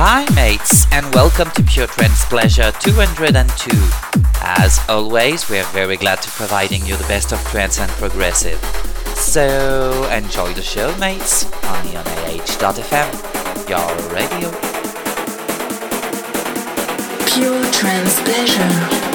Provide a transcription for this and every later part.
Hi mates and welcome to Pure Trance Pleasure 202. As always, we are very glad to providing you the best of trance and progressive. So enjoy the show mates, only on AH.fm, your radio. Pure Trance Pleasure.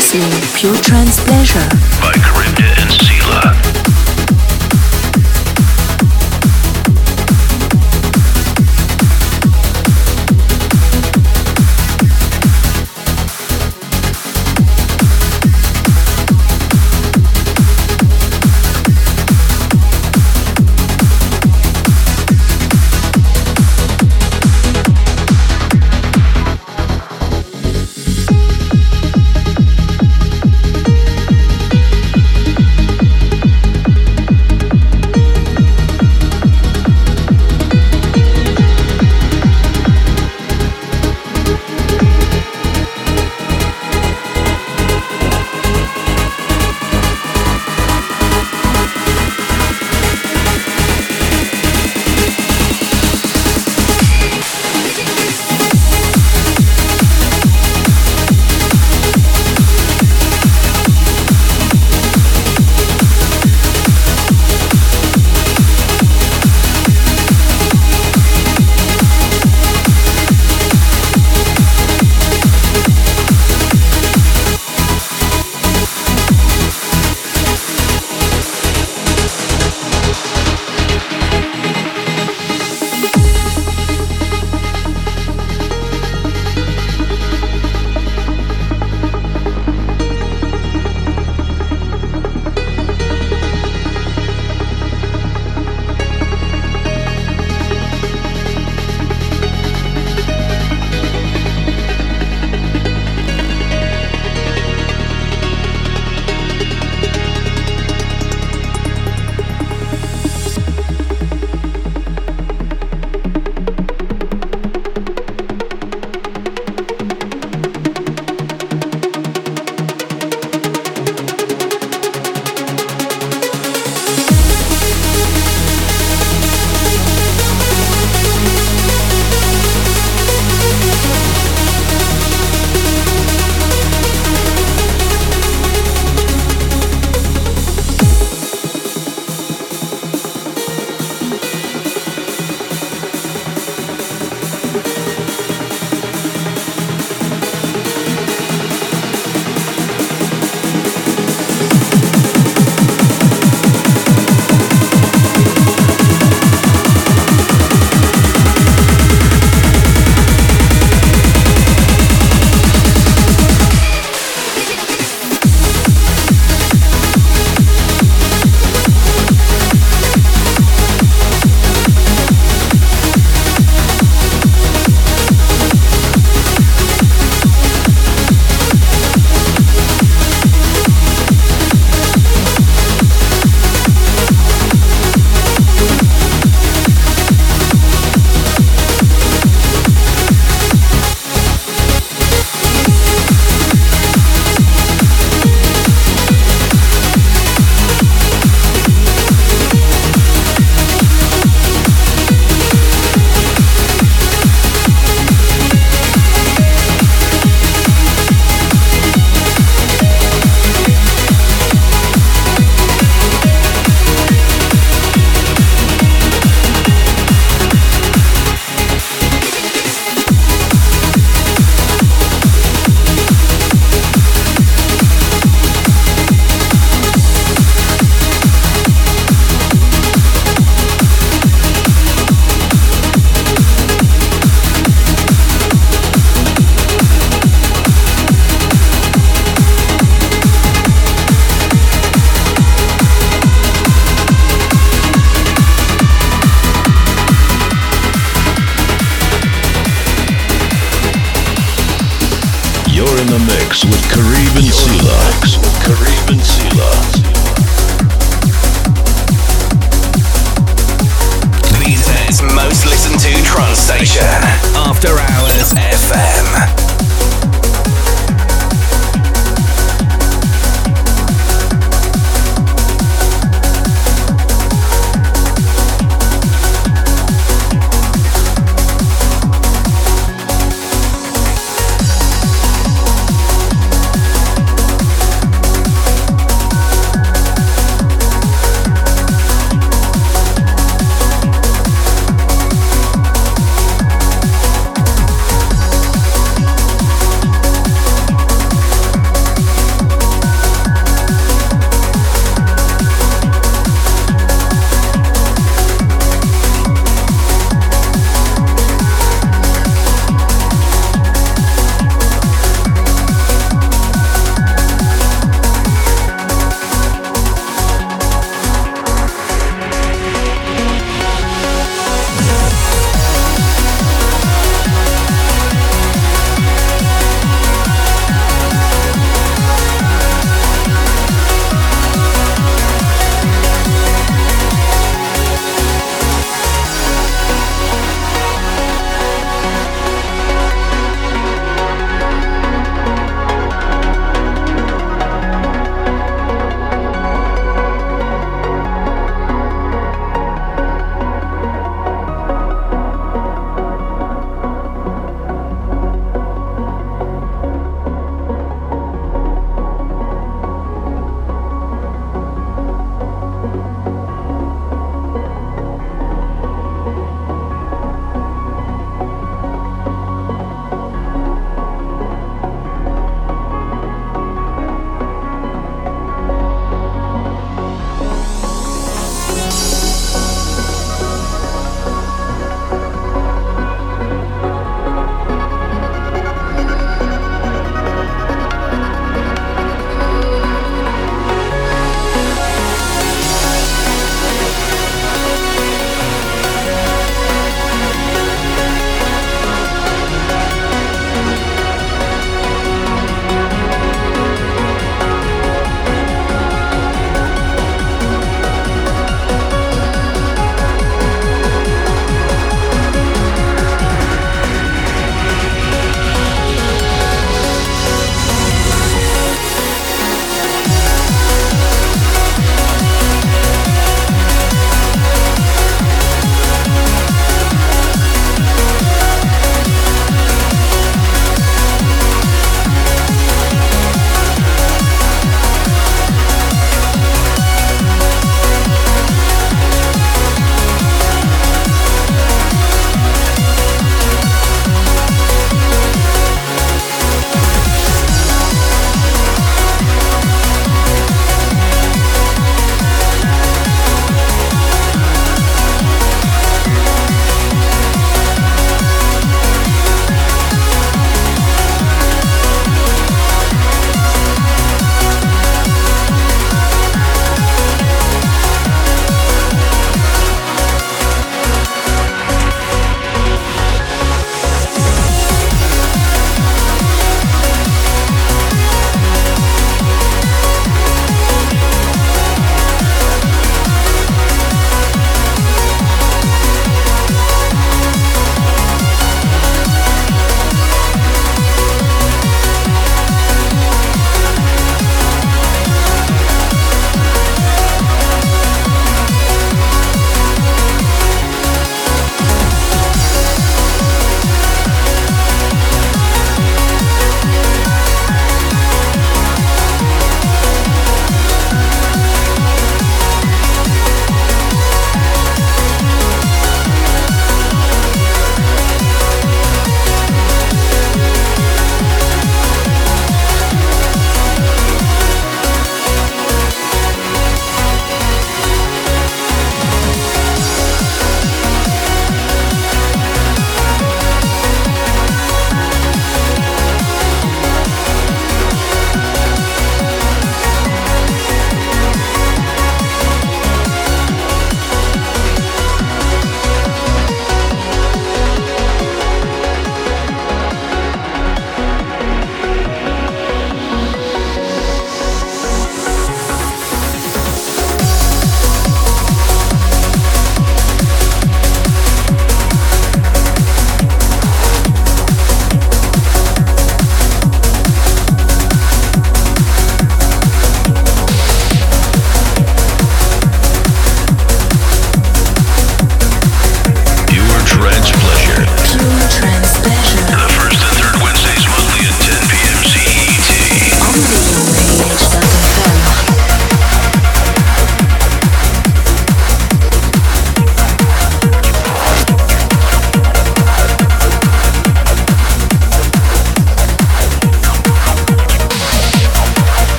Listening Pure Trance Pleasure. By Charybdis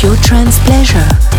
pure trans pleasure.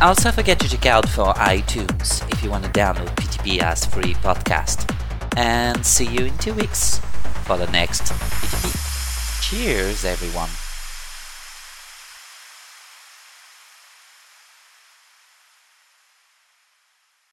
Also forget to check out for iTunes if you want to download PTP as free podcast. And see you in two weeks for the next PTP. Cheers, everyone.